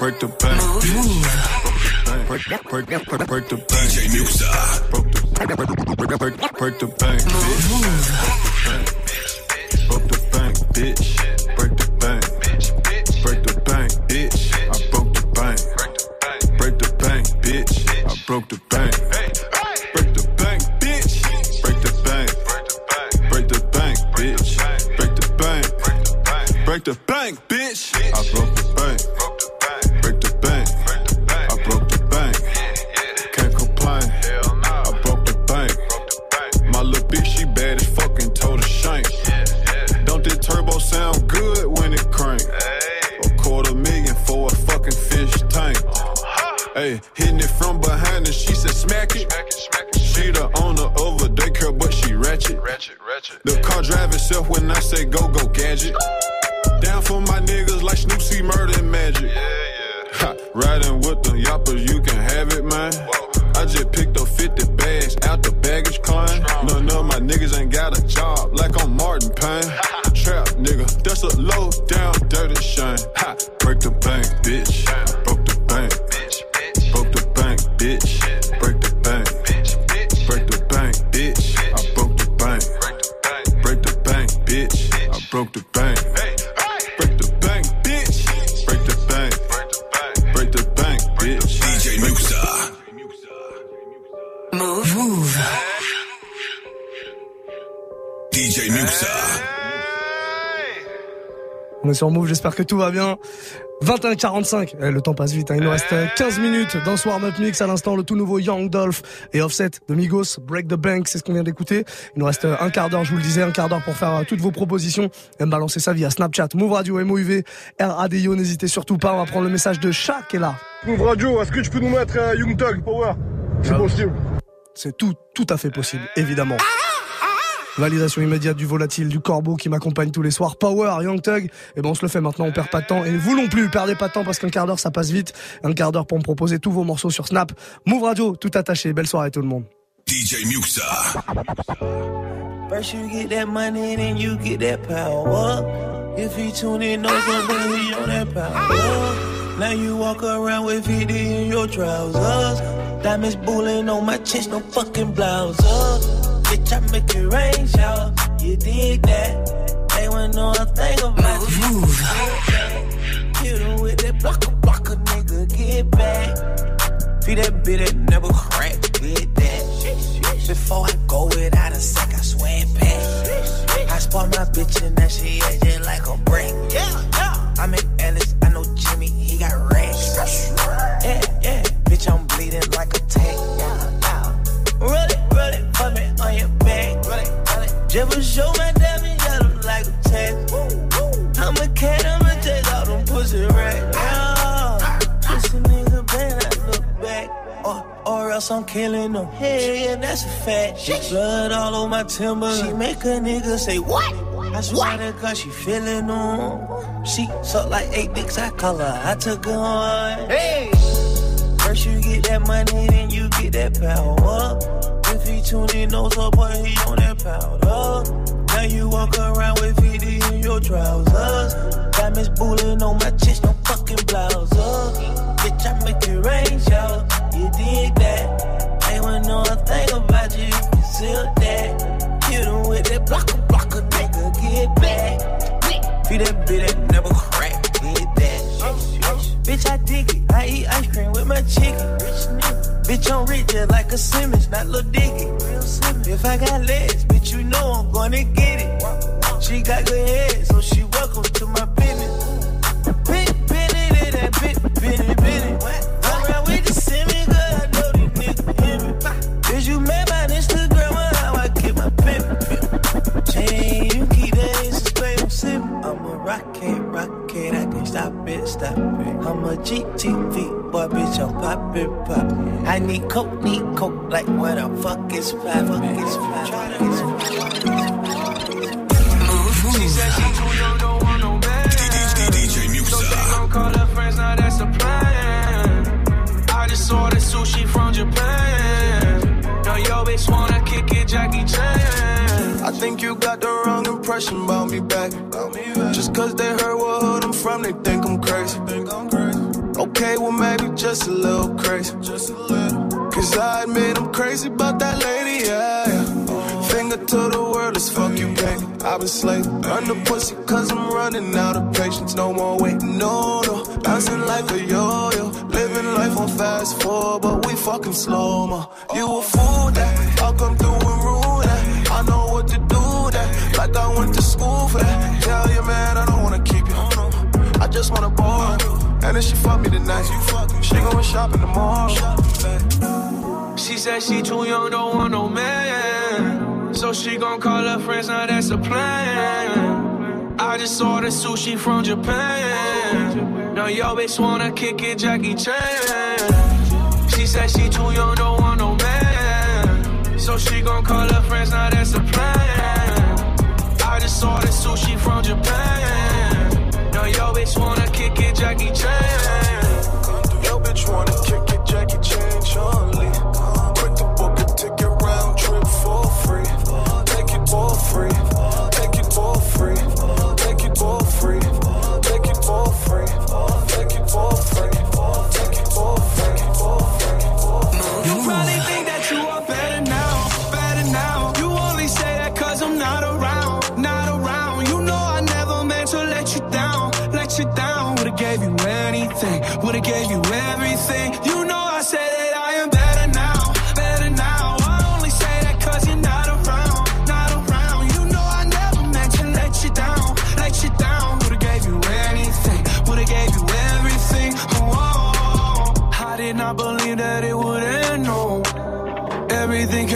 Break, break the bank, bitch. Break, break, break, break, break the bank. DJ Muxa. Broke the, bank break, break, break the bank, bitch. Broke the bank, bitch. Break the bank. Break the bank, bitch. I broke the bank. Break the bank, bitch. I broke the bank. Break the bank, bitch. Break the bank. Break the bank, bitch. Break the bank. Break the bank, that go-go gadget. On est sur Move, j'espère que tout va bien. 21h45, Eh, le temps passe vite, hein. il nous reste euh, 15 minutes dans ce warm-up mix. À l'instant, le tout nouveau Young Dolph et Offset de Migos, Break the Bank, c'est ce qu'on vient d'écouter. Il nous reste euh, un quart d'heure, je vous le disais, un quart d'heure pour faire euh, toutes vos propositions et me balancer ça via Snapchat, Move Radio, MOUV, RADIO, n'hésitez surtout pas, on va prendre le message de Chat qui est là. Move Radio, est-ce que tu peux nous mettre euh, Young Thug Power? C'est possible. C'est tout, tout à fait possible, évidemment. Validation immédiate du volatile du corbeau qui m'accompagne tous les soirs. Power, Young Thug. Et ben on se le fait maintenant, on perd pas de temps. Et vous non plus, perdez pas de temps parce qu'un quart d'heure ça passe vite. Un quart d'heure pour me proposer tous vos morceaux sur Snap. Move Radio, tout attaché. Belle soirée tout le monde. DJ Muxa. First you get that money, then you get that power. If he tune in, he on that power. Now you walk around with VD in your trousers. Diamonds bullying on my chest, no fucking. Bitch, I make it rain shower. You dig that? They know a thing about you. Hit 'em with that blocker, blocker, nigga, get back. Feed that bitch that never crack, get that. Before I go without a sec, I swear back. I spot my bitch and that she acting like a break. Yeah, yeah. I'm in Ellis, I know Jimmy, he got racks. Yeah, yeah. Bitch, I'm bleeding like a tank. Roll it, Just show my diamond yellow like a tag. I'm a cat, I'ma take all them pussy right now. Pussy nigga better look back. Or, or else I'm killing them. Hey, yeah, that's a fact. She blood all on my timber. She make a nigga say, What? I swear to God, she feeling them. She suck like eight dicks, I call her. I took her on. Hey! First you get that money, then you get that power. Tune in, knows up, boy, he on that powder. Now you walk around with VD in your trousers. Diamonds bullying on my chest, no fucking blouse. Bitch, I make it rain shower. You dig that? They wanna know a thing about you. You seal that. Hit 'em with that blocker, blocker, nigga, get back. Feed that bitch that never crack, get that. Bitch, I dig it. I eat ice cream with my chicken. Rich nigga. Bitch, I'm rich just like a Simmons, not Lil Dicky. If I got legs, bitch, you know I'm gonna get it. She got good head, so she welcome to my business. Big Benny, that big Benny, a GTV, boy, bitch, I'm poppin'. I need coke, need coke, like what the fuck is five, is She said she too young, don't want no. DJ So she gon' her friends, now that's the plan. I just saw the sushi from Japan. Now yo bitch wanna kick it, Jackie Chan. I think you got the wrong impression about me back. Just cause they heard what hood I'm from, they think. Okay, well, maybe just a little crazy. Just a little. Cause I admit I'm crazy about that lady, yeah. yeah. Finger to the world, as fuck you, baby. I've been slaving. The pussy cause I'm running out of patience. No more waiting, no, no. Bouncing like a yo yo. Living life on fast forward, but we fucking slow mo. You a fool that. I'll come through and rule that. I know what to do that. Like I went to school for that. Tell you, man, I don't wanna keep you. I just wanna bore And then she fuck me tonight. She going shopping tomorrow. She said she too young, don't want no man. So she gon' call her friends, now that's the plan. I just saw the sushi from Japan. Now yo bitch wanna kick it, Jackie Chan. She said she too young, don't want no man. So she gon' call her friends, now that's the plan. I just saw the sushi from Japan. Now yo bitch wanna kick it, Jackie Chan. Yo, bitch, wanna kick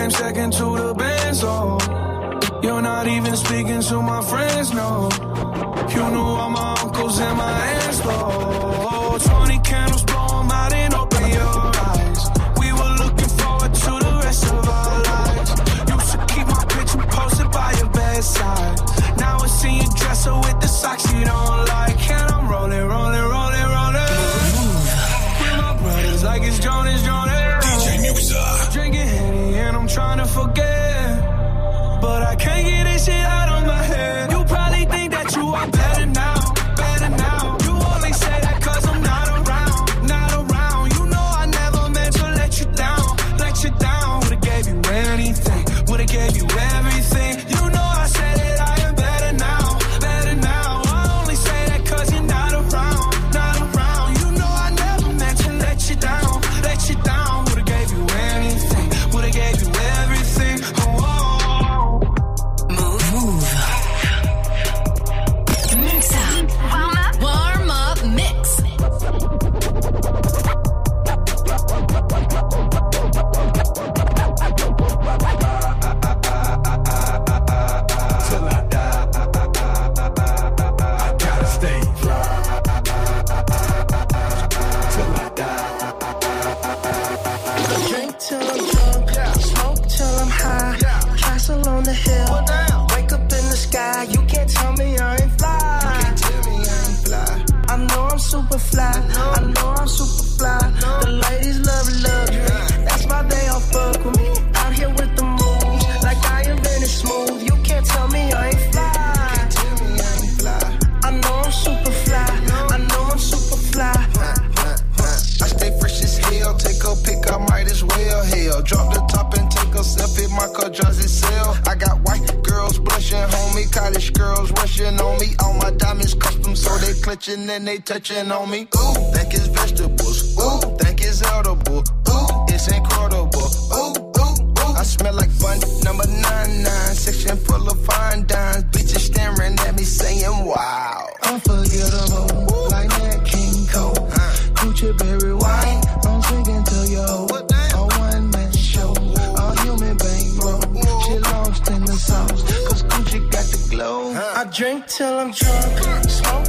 came second to the bands, oh. You're not even speaking to my friends, no. You knew all my uncles and car drives itself. I got white girls blushing, homie. College girls rushing on me. All my diamonds custom, so they clutching and they touching on me. Ooh, think it's vegetables. Ooh, think it's edible. Ooh, it's incredible. Ooh, ooh, ooh. I smell like fun. Number nine nine, section full of fine dimes. Bitches staring at me saying, Wow. Unforgettable, drink till I'm drunk, smoke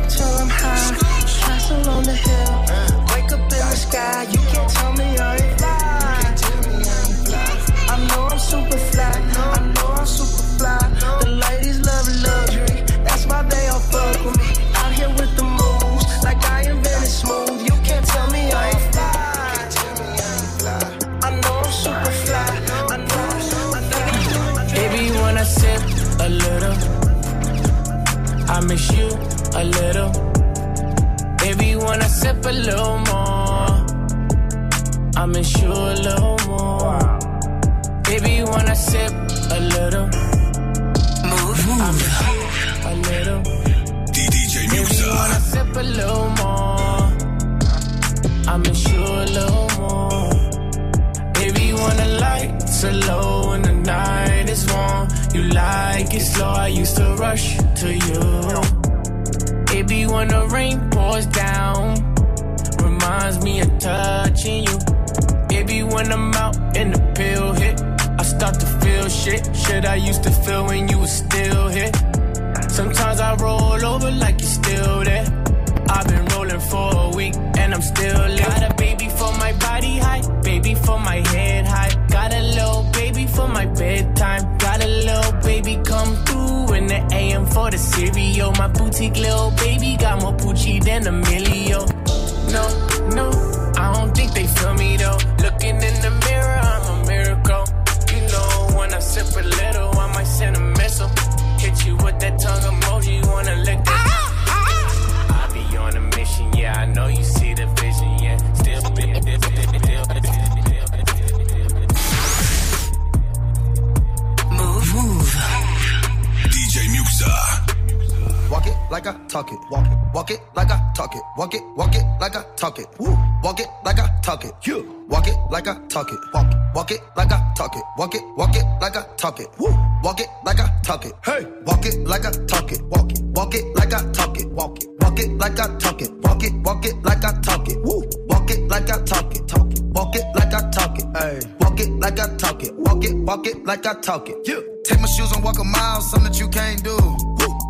a little. Baby, I sip a little more, I miss you a little more. Baby, I sip a little, Move. I miss you a little. DJ Baby, when I Muxa. sip a little more, I miss you a little more. Baby, when the lights are low and the night is warm, you like it slow. I used to rush to you. Baby, when the rain pours down, reminds me of touching you. Baby, when I'm out and the pill hit, I start to feel shit. Shit I used to feel when you were still here. Sometimes I roll over like you're still there. For the cereal. My boutique little baby got more Gucci than a millio. No, no, I don't think they feel me though. Looking in the mirror, I'm a miracle. You know when I sip a little, I might send a missile. Hit you with that tongue like I talk it. Walk it. Walk it like I talk it. Walk it. Walk it like I talk it. Woo. Walk it like I talk it. You. Walk it like I talk it. Walk it. Walk it like I talk it. Walk it. Walk it like I talk it. Woo. Walk it like I talk it. Hey. Walk it like I talk it. Walk it. Walk it like I talk it. Walk it. Walk it like I talk it. Walk it. Walk it like I talk it. Woo. Walk it like I talk it. Talk it. Walk it like I talk it. Hey. Walk it like I talk it. Walk it, walk it like I talk it. Yeah. Take my shoes and walk a mile, something that you can't do.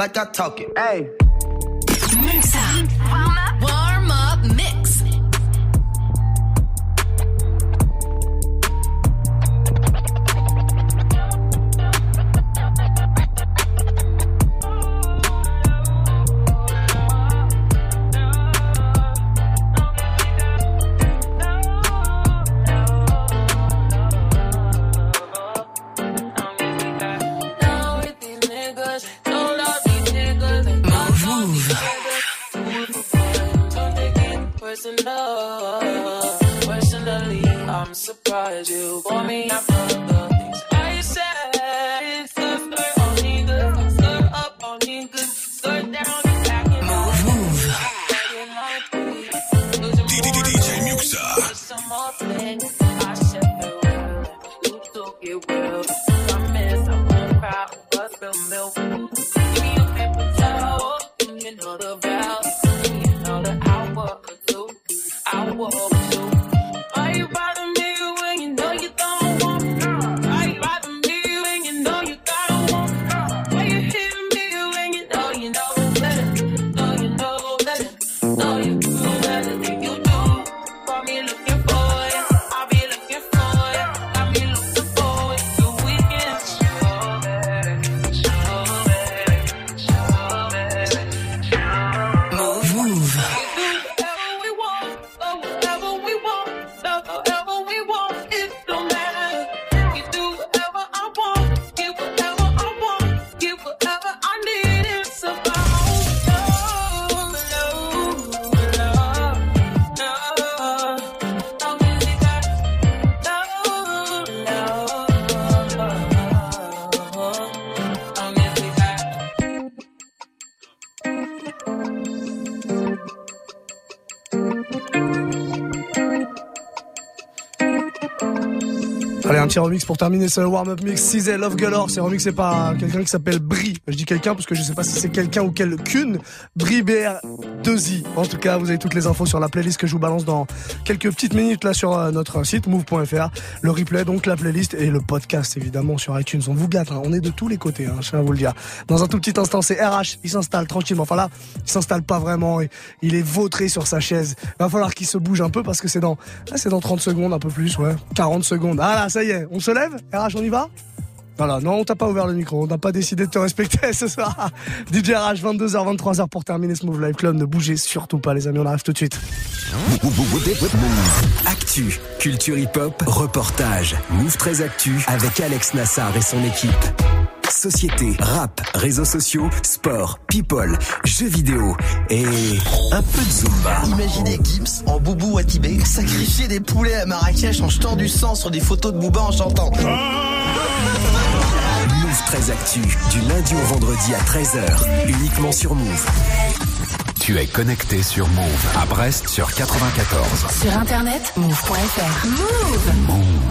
Like I talk it. Hey. Mix up. Surprised you bought me. out petit remix pour terminer ce warm-up mix. Cizel Love Galore, c'est remixé par quelqu'un qui s'appelle Bri. Je dis quelqu'un parce que je sais pas si c'est quelqu'un ou quelqu'une. Bri BR 2i. En tout cas, vous avez toutes les infos sur la playlist que je vous balance dans quelques petites minutes là sur euh, notre site move.fr. Le replay, donc la playlist et le podcast évidemment sur iTunes. On vous gâte, hein. on est de tous les côtés, hein, je tiens à vous le dire. Dans un tout petit instant, c'est RH. Il s'installe tranquillement. Enfin là, il s'installe pas vraiment. et Il est vautré sur sa chaise. Va falloir qu'il se bouge un peu parce que c'est dans, c'est dans 30 secondes, un peu plus, ouais. 40 secondes. Ah là, ça y est, on se lève RH, on y va? Voilà, non, on t'a pas ouvert le micro, on n'a pas décidé de te respecter ce soir. DJ RH, 22h, 23h pour terminer ce Move Live Club. Ne bougez surtout pas, les amis, on arrive tout de suite. Actu, culture hip-hop, reportage. Move très Actu avec Alex Nassar et son équipe. Société, rap, réseaux sociaux, sport, people, jeux vidéo et un peu de Zumba. Imaginez Gims en boubou à Tibet sacrifier des poulets à Marrakech en jetant du sang sur des photos de Booba en chantant. Move très Actu, du lundi au vendredi à 13h, uniquement sur Move. Tu es connecté sur Move à Brest sur 94. Sur internet, move.fr. Move. Move.